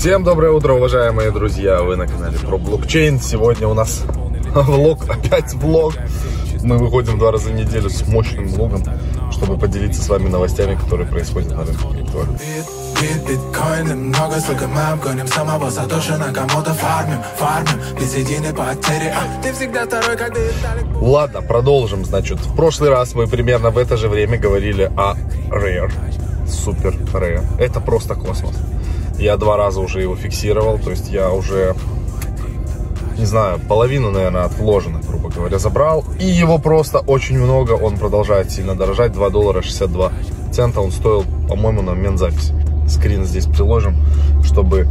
Всем доброе утро, уважаемые друзья! Вы на канале про блокчейн. Сегодня у нас влог, опять влог. Мы выходим два раза в неделю с мощным влогом, чтобы поделиться с вами новостями, которые происходят на рынке криптовалют. Ладно, продолжим, значит В прошлый раз мы примерно в это же время говорили о Rare Супер Rare Это просто космос Я два раза уже его фиксировал, то есть я уже не знаю, половину, наверное, от вложенных, грубо говоря, забрал. И его просто очень много, он продолжает сильно дорожать. 2 доллара 62 цента он стоил, по-моему, на момент записи. Скрин здесь приложим, чтобы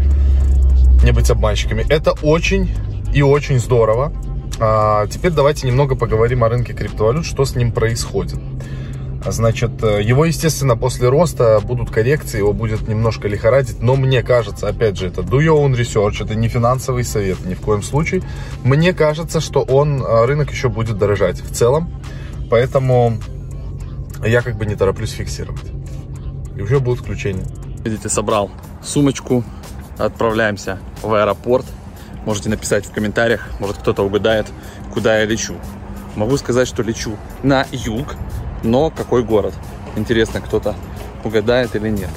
не быть обманщиками. Это очень и очень здорово. А теперь давайте немного поговорим о рынке криптовалют, что с ним происходит. Значит, э, его, естественно, после роста будут коррекции, его будет немножко лихорадить, но мне кажется, опять же, это do your own research, это не финансовый совет ни в коем случае. Мне кажется, что он, э, рынок еще будет дорожать в целом, поэтому я как бы не тороплюсь фиксировать. И уже будут включения. Видите, собрал сумочку, отправляемся в аэропорт. Можете написать в комментариях, может кто-то угадает, куда я лечу. Могу сказать, что лечу на юг, но какой город? Интересно, кто-то угадает или нет.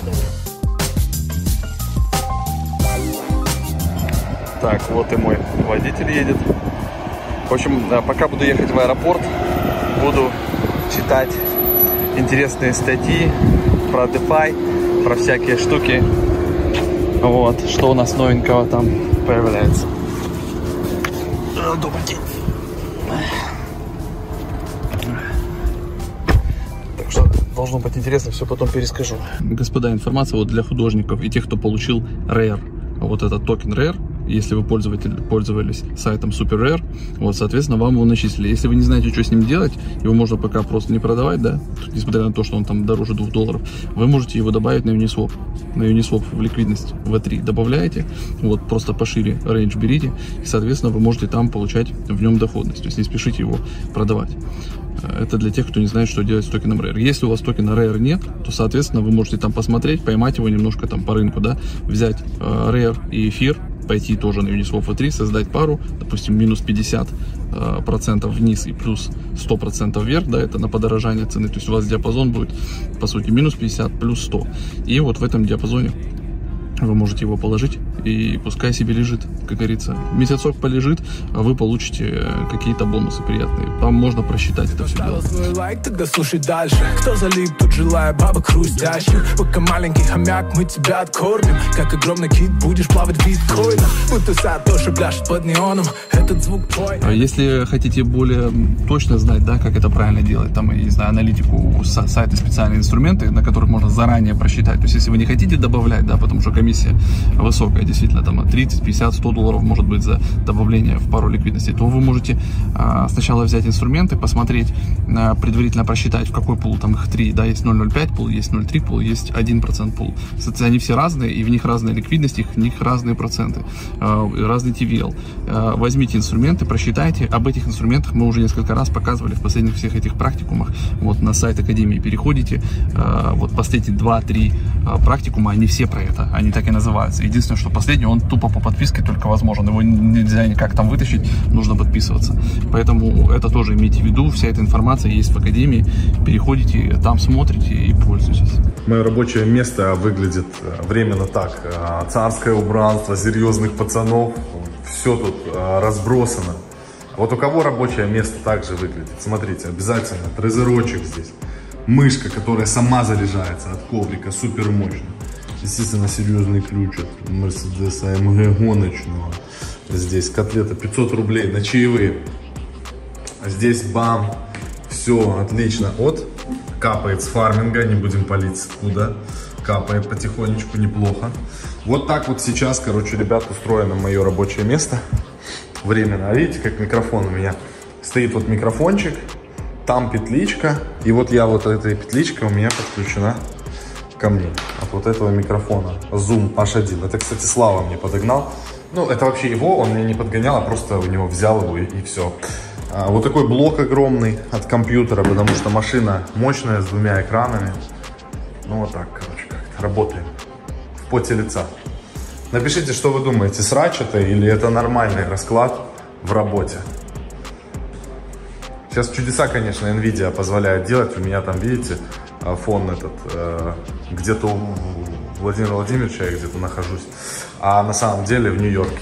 Так, вот и мой водитель едет. В общем, пока буду ехать в аэропорт, буду читать интересные статьи про DeFi, про всякие штуки. Вот, что у нас новенького там появляется. Добрый день. Должно быть интересно, все потом перескажу. Господа, информация вот для художников и тех, кто получил Rare. Вот этот токен Rare, если вы пользователь, пользовались сайтом Super Rare, вот, соответственно, вам его начислили. Если вы не знаете, что с ним делать, его можно пока просто не продавать, да, несмотря на то, что он там дороже 2 долларов, вы можете его добавить на Uniswap. На Uniswap в ликвидность V3 добавляете, вот, просто пошире range берите, и, соответственно, вы можете там получать в нем доходность. То есть не спешите его продавать. Это для тех, кто не знает, что делать с токеном Rare. Если у вас токена Rare нет, то, соответственно, вы можете там посмотреть, поймать его немножко там по рынку, да, взять э, Rare и эфир, пойти тоже на Uniswap V3, создать пару, допустим, минус 50 э, процентов вниз и плюс 100 процентов вверх, да, это на подорожание цены, то есть у вас диапазон будет, по сути, минус 50, плюс 100. И вот в этом диапазоне вы можете его положить и пускай себе лежит, как говорится. Месяцок полежит, а вы получите э, какие-то бонусы приятные. Там можно просчитать это все дело. лайк, тогда слушай дальше. Кто залип, тут желая бабок хрустящих. Пока маленький хомяк, мы тебя откормим. Как огромный кит, будешь плавать в биткоинах. Будто сад тоже пляшет под неоном. Этот звук твой. А если хотите более точно знать, да, как это правильно делать, там, я не знаю, аналитику, сайты, специальные инструменты, на которых можно заранее просчитать. То есть, если вы не хотите добавлять, да, потому что комиссия высокая, действительно там 30, 50, 100 долларов может быть за добавление в пару ликвидности, то вы можете а, сначала взять инструменты, посмотреть, а, предварительно просчитать, в какой пул, там их три, да, есть 0,05 пул, есть 0,3 пул, есть 1% пул. Кстати, они все разные, и в них разная ликвидность, их, в них разные проценты, а, разный TVL. А, возьмите инструменты, просчитайте. Об этих инструментах мы уже несколько раз показывали в последних всех этих практикумах. Вот на сайт Академии переходите, а, вот последние 2-3 а, практикума, они все про это, они так и называются. Единственное, что последний, он тупо по подписке только возможен. Его нельзя никак там вытащить, нужно подписываться. Поэтому это тоже имейте в виду. Вся эта информация есть в Академии. Переходите, там смотрите и пользуйтесь. Мое рабочее место выглядит э, временно так. Э, царское убранство, серьезных пацанов. Все тут э, разбросано. Вот у кого рабочее место также выглядит? Смотрите, обязательно трезерочек здесь. Мышка, которая сама заряжается от коврика, супер мощная. Естественно, серьезный ключ от Mercedes AMG гоночного. Здесь котлета 500 рублей на чаевые. Здесь бам. Все отлично. От капает с фарминга, не будем палить куда. Капает потихонечку, неплохо. Вот так вот сейчас, короче, ребят, устроено мое рабочее место. Временно. Видите, как микрофон у меня? Стоит вот микрофончик, там петличка. И вот я вот этой петличкой у меня подключена ко мне вот этого микрофона Zoom H1. Это, кстати, Слава мне подогнал. Ну, это вообще его, он мне не подгонял, а просто у него взял его и, и все. А, вот такой блок огромный от компьютера, потому что машина мощная, с двумя экранами. Ну, вот так, короче, как работаем в поте лица. Напишите, что вы думаете, срач это или это нормальный расклад в работе. Сейчас чудеса, конечно, Nvidia позволяет делать. У меня там, видите, фон этот, э, где-то у Владимира Владимировича я где-то нахожусь, а на самом деле в Нью-Йорке.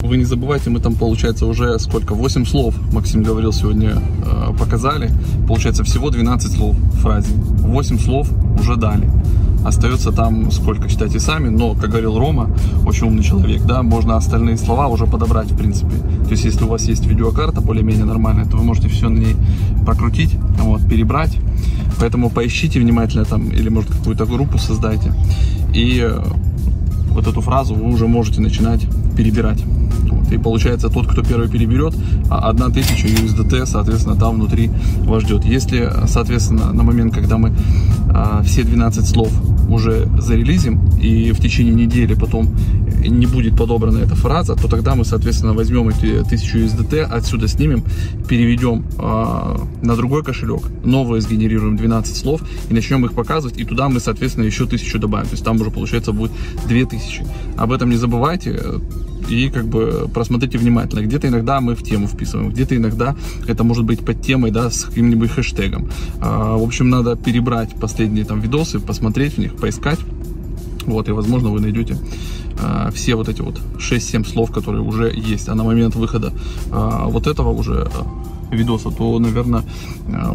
Вы не забывайте, мы там, получается, уже сколько? 8 слов, Максим говорил сегодня, э, показали. Получается, всего 12 слов в фразе. 8 слов уже дали. Остается там сколько, считайте сами, но, как говорил Рома, очень умный человек, да, можно остальные слова уже подобрать, в принципе. То есть, если у вас есть видеокарта более-менее нормальная, то вы можете все на ней прокрутить, вот, перебрать. Поэтому поищите внимательно там, или, может, какую-то группу создайте. И э, вот эту фразу вы уже можете начинать перебирать. Вот. И получается, тот, кто первый переберет, 1000 USDT, соответственно, там внутри вас ждет. Если, соответственно, на момент, когда мы а, все 12 слов уже зарелизим, и в течение недели потом не будет подобрана эта фраза, то тогда мы, соответственно, возьмем эти 1000 USDT, отсюда снимем, переведем э, на другой кошелек, новые сгенерируем 12 слов и начнем их показывать, и туда мы, соответственно, еще 1000 добавим. То есть там уже, получается, будет 2000. Об этом не забывайте и как бы просмотрите внимательно. Где-то иногда мы в тему вписываем, где-то иногда это может быть под темой, да, с каким-нибудь хэштегом. А, в общем, надо перебрать последние там видосы, посмотреть в них, поискать. Вот, и возможно вы найдете э, все вот эти вот 6-7 слов, которые уже есть. А на момент выхода э, вот этого уже видоса, то, наверное,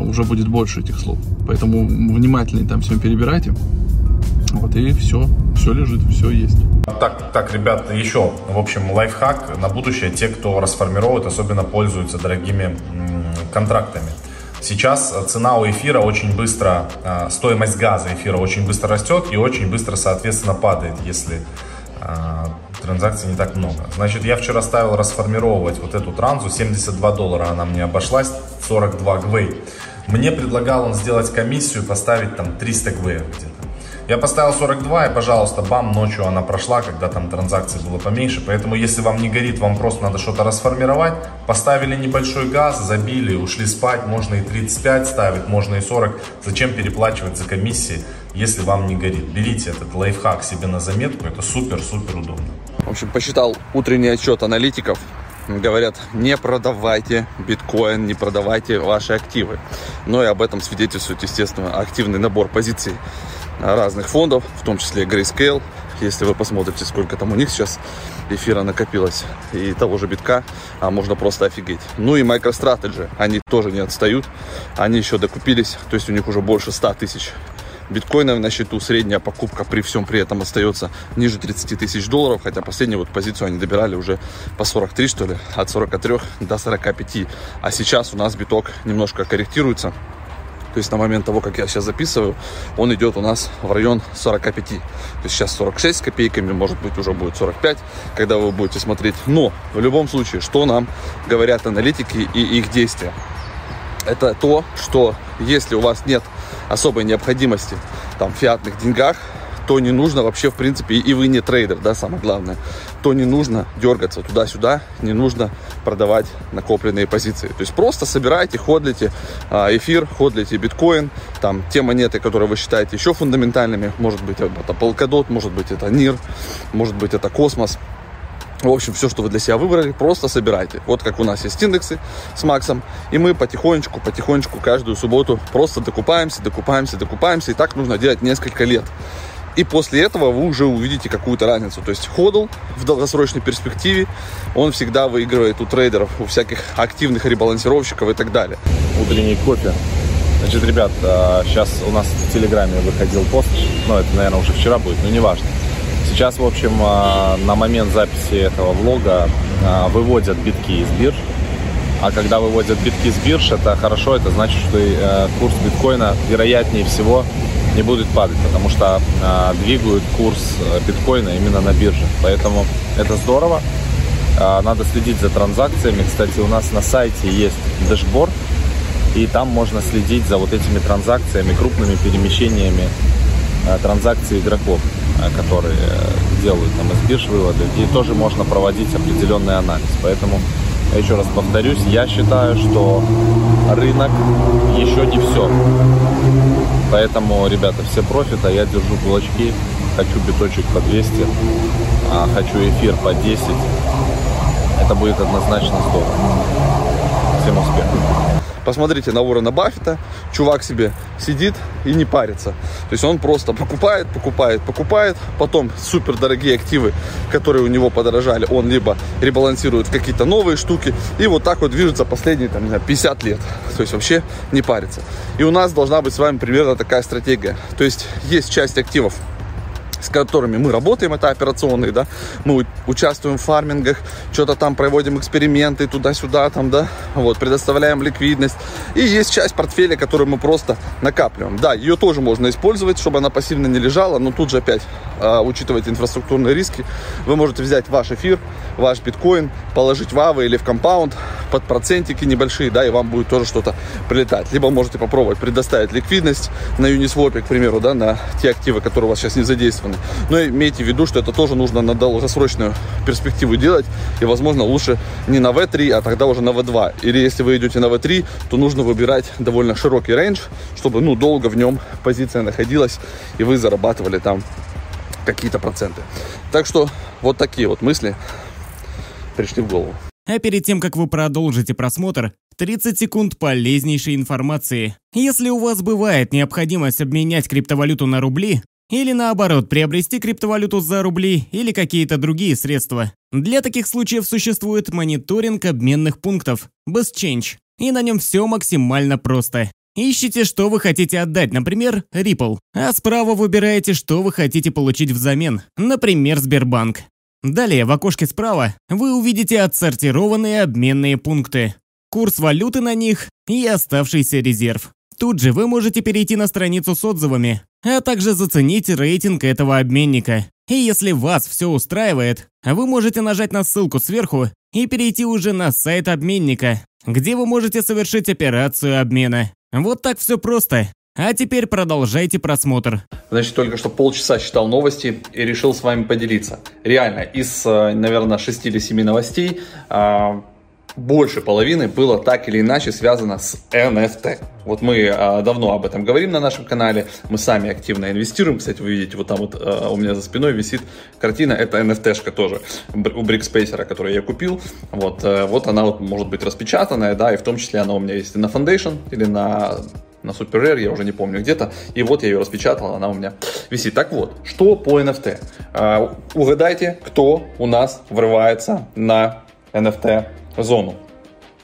уже будет больше этих слов. Поэтому внимательно там всем перебирайте. Вот и все, все лежит, все есть. Так, так, ребята, еще, в общем, лайфхак на будущее. Те, кто расформировывает, особенно пользуются дорогими контрактами. Сейчас цена у эфира очень быстро, а, стоимость газа эфира очень быстро растет и очень быстро, соответственно, падает, если а, транзакций не так много. Значит, я вчера ставил расформировать вот эту транзу, 72 доллара она мне обошлась, 42 гвей. Мне предлагал он сделать комиссию, поставить там 300 гвей где-то. Я поставил 42 и, пожалуйста, бам, ночью она прошла, когда там транзакций было поменьше. Поэтому, если вам не горит, вам просто надо что-то расформировать. Поставили небольшой газ, забили, ушли спать. Можно и 35 ставить, можно и 40. Зачем переплачивать за комиссии, если вам не горит? Берите этот лайфхак себе на заметку, это супер-супер удобно. В общем, посчитал утренний отчет аналитиков. Говорят, не продавайте биткоин, не продавайте ваши активы. Но и об этом свидетельствует, естественно, активный набор позиций разных фондов, в том числе Grayscale. Если вы посмотрите, сколько там у них сейчас эфира накопилось и того же битка, а можно просто офигеть. Ну и MicroStrategy, они тоже не отстают, они еще докупились, то есть у них уже больше 100 тысяч биткоинов на счету, средняя покупка при всем при этом остается ниже 30 тысяч долларов, хотя последнюю вот позицию они добирали уже по 43 что ли, от 43 до 45, а сейчас у нас биток немножко корректируется, то есть на момент того, как я сейчас записываю, он идет у нас в район 45. То есть сейчас 46 с копейками, может быть уже будет 45, когда вы будете смотреть. Но в любом случае, что нам говорят аналитики и их действия? Это то, что если у вас нет особой необходимости там, в фиатных деньгах, то не нужно вообще, в принципе, и вы не трейдер, да, самое главное, то не нужно дергаться туда-сюда, не нужно продавать накопленные позиции. То есть просто собирайте, ходлите а, эфир, ходлите биткоин, там те монеты, которые вы считаете еще фундаментальными, может быть это Polkadot, может быть это NEAR, может быть это Космос, в общем, все, что вы для себя выбрали, просто собирайте. Вот как у нас есть индексы с Максом. И мы потихонечку, потихонечку каждую субботу просто докупаемся, докупаемся, докупаемся. И так нужно делать несколько лет. И после этого вы уже увидите какую-то разницу. То есть ходл в долгосрочной перспективе, он всегда выигрывает у трейдеров, у всяких активных ребалансировщиков и так далее. Утренний кофе. Значит, ребят, сейчас а, у нас в Телеграме выходил пост, ну, это, наверное, уже вчера будет, но неважно. Сейчас, в общем, а, на момент записи этого влога а, выводят битки из бирж. А когда выводят битки из бирж, это хорошо, это значит, что э, курс биткоина вероятнее всего не будет падать, потому что э, двигают курс э, биткоина именно на бирже. Поэтому это здорово. Э, надо следить за транзакциями. Кстати, у нас на сайте есть дэшборд, и там можно следить за вот этими транзакциями, крупными перемещениями э, транзакций игроков, э, которые делают там из бирж выводы. И тоже можно проводить определенный анализ. Поэтому еще раз повторюсь, я считаю, что рынок еще не все. Поэтому, ребята, все профита, я держу кулачки. хочу биточек по 200, а хочу эфир по 10. Это будет однозначно здорово. Всем успехов! Посмотрите на Уоррена Баффета. Чувак себе сидит и не парится. То есть он просто покупает, покупает, покупает. Потом супер дорогие активы, которые у него подорожали, он либо ребалансирует какие-то новые штуки. И вот так вот движется последние там, не знаю, 50 лет. То есть вообще не парится. И у нас должна быть с вами примерно такая стратегия. То есть есть часть активов, с которыми мы работаем, это операционные, да, мы участвуем в фармингах, что-то там проводим эксперименты туда-сюда, там, да, вот, предоставляем ликвидность. И есть часть портфеля, которую мы просто накапливаем. Да, ее тоже можно использовать, чтобы она пассивно не лежала, но тут же опять, э, учитывать инфраструктурные риски, вы можете взять ваш эфир, ваш биткоин, положить в АВы или в компаунд под процентики небольшие, да, и вам будет тоже что-то прилетать. Либо можете попробовать предоставить ликвидность на Uniswap, к примеру, да, на те активы, которые у вас сейчас не задействованы стороны. Но имейте в виду, что это тоже нужно на долгосрочную перспективу делать. И, возможно, лучше не на V3, а тогда уже на V2. Или если вы идете на V3, то нужно выбирать довольно широкий рейндж, чтобы ну, долго в нем позиция находилась, и вы зарабатывали там какие-то проценты. Так что вот такие вот мысли пришли в голову. А перед тем, как вы продолжите просмотр, 30 секунд полезнейшей информации. Если у вас бывает необходимость обменять криптовалюту на рубли, или наоборот, приобрести криптовалюту за рубли или какие-то другие средства. Для таких случаев существует мониторинг обменных пунктов, BestChange, и на нем все максимально просто. Ищите, что вы хотите отдать, например, Ripple, а справа выбираете, что вы хотите получить взамен, например, Сбербанк. Далее в окошке справа вы увидите отсортированные обменные пункты, курс валюты на них и оставшийся резерв. Тут же вы можете перейти на страницу с отзывами, а также заценить рейтинг этого обменника. И если вас все устраивает, вы можете нажать на ссылку сверху и перейти уже на сайт обменника, где вы можете совершить операцию обмена. Вот так все просто. А теперь продолжайте просмотр. Значит, только что полчаса читал новости и решил с вами поделиться. Реально, из, э, наверное, 6 или 7 новостей а, больше половины было так или иначе связано с NFT. Вот мы а, давно об этом говорим на нашем канале, мы сами активно инвестируем. Кстати, вы видите, вот там вот а, у меня за спиной висит картина, это NFT-шка тоже у Брикспейсера, которую я купил. Вот, а, вот она вот может быть распечатанная, да, и в том числе она у меня есть и на Foundation, или на на Super Rare, я уже не помню где-то. И вот я ее распечатал, она у меня висит. Так вот, что по NFT? А, угадайте, кто у нас врывается на NFT зону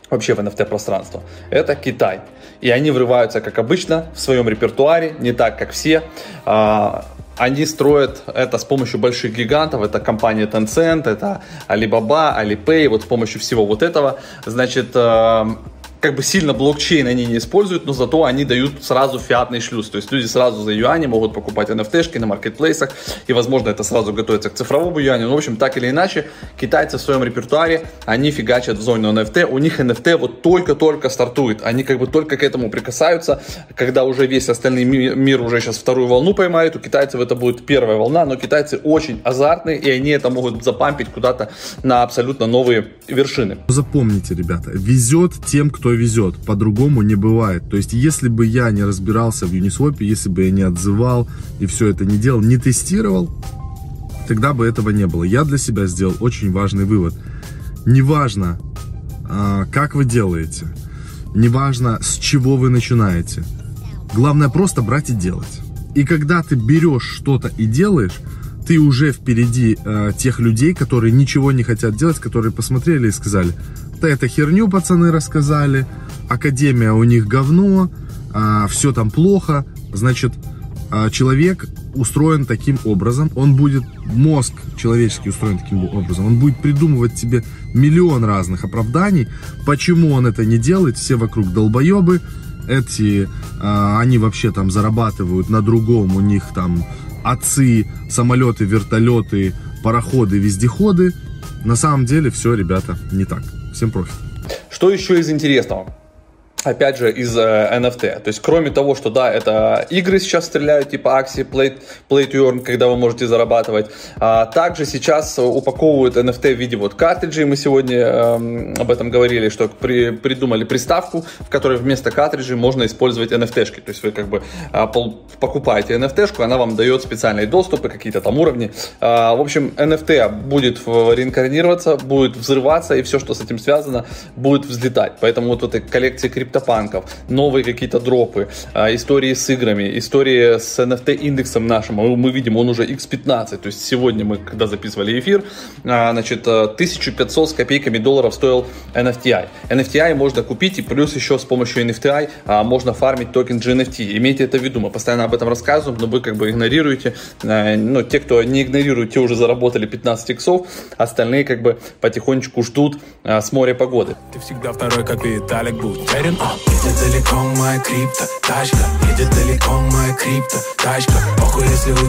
вообще в NFT-пространство. Это Китай. И они врываются, как обычно, в своем репертуаре, не так, как все. А, они строят это с помощью больших гигантов, это компания Tencent, это Alibaba, Alipay, вот с помощью всего вот этого, значит, а, как бы сильно блокчейн они не используют, но зато они дают сразу фиатный шлюз. То есть люди сразу за юани могут покупать NFT-шки на маркетплейсах, и, возможно, это сразу готовится к цифровому юаню. Ну, в общем, так или иначе, китайцы в своем репертуаре, они фигачат в зоне NFT. У них NFT вот только-только стартует. Они как бы только к этому прикасаются. Когда уже весь остальной мир уже сейчас вторую волну поймает, у китайцев это будет первая волна, но китайцы очень азартные, и они это могут запампить куда-то на абсолютно новые вершины. Запомните, ребята, везет тем, кто везет, по-другому не бывает. То есть, если бы я не разбирался в Uniswap, если бы я не отзывал и все это не делал, не тестировал, тогда бы этого не было. Я для себя сделал очень важный вывод. Неважно, а, как вы делаете, неважно, с чего вы начинаете. Главное просто брать и делать. И когда ты берешь что-то и делаешь, ты уже впереди э, тех людей, которые ничего не хотят делать, которые посмотрели и сказали, это херню пацаны рассказали, академия у них говно, а, все там плохо, значит, а, человек устроен таким образом, он будет, мозг человеческий устроен таким образом, он будет придумывать тебе миллион разных оправданий, почему он это не делает, все вокруг долбоебы, эти, а, они вообще там зарабатывают на другом, у них там отцы, самолеты, вертолеты, пароходы, вездеходы. На самом деле все, ребята, не так. Всем профит. Что еще из интересного? Опять же, из э, NFT. То есть, кроме того, что, да, это игры сейчас стреляют, типа акции Play, Play to Earn, когда вы можете зарабатывать, а также сейчас упаковывают NFT в виде вот картриджей. Мы сегодня э, об этом говорили, что при, придумали приставку, в которой вместо картриджей можно использовать NFT-шки. То есть, вы как бы э, покупаете NFT-шку, она вам дает специальные доступы, какие-то там уровни. Э, в общем, NFT будет реинкарнироваться, будет взрываться, и все, что с этим связано, будет взлетать. Поэтому вот в этой коллекции крипто криптопанков, новые какие-то дропы, а, истории с играми, истории с NFT-индексом нашим. Мы видим, он уже X15. То есть сегодня мы, когда записывали эфир, а, значит, 1500 э, с копейками долларов стоил NFTI. NFTI можно купить, и плюс еще с помощью NFTI а, можно фармить токен GNFT. Имейте это в виду, мы постоянно об этом рассказываем, но вы как бы игнорируете. Э, ну, те, кто не игнорирует, те уже заработали 15 иксов, остальные как бы потихонечку ждут с моря погоды. Ты всегда второй, как Виталик, будь уверен. Едет далеко моя крипто, тачка. Едет далеко моя крипто, тачка. Похуй, если у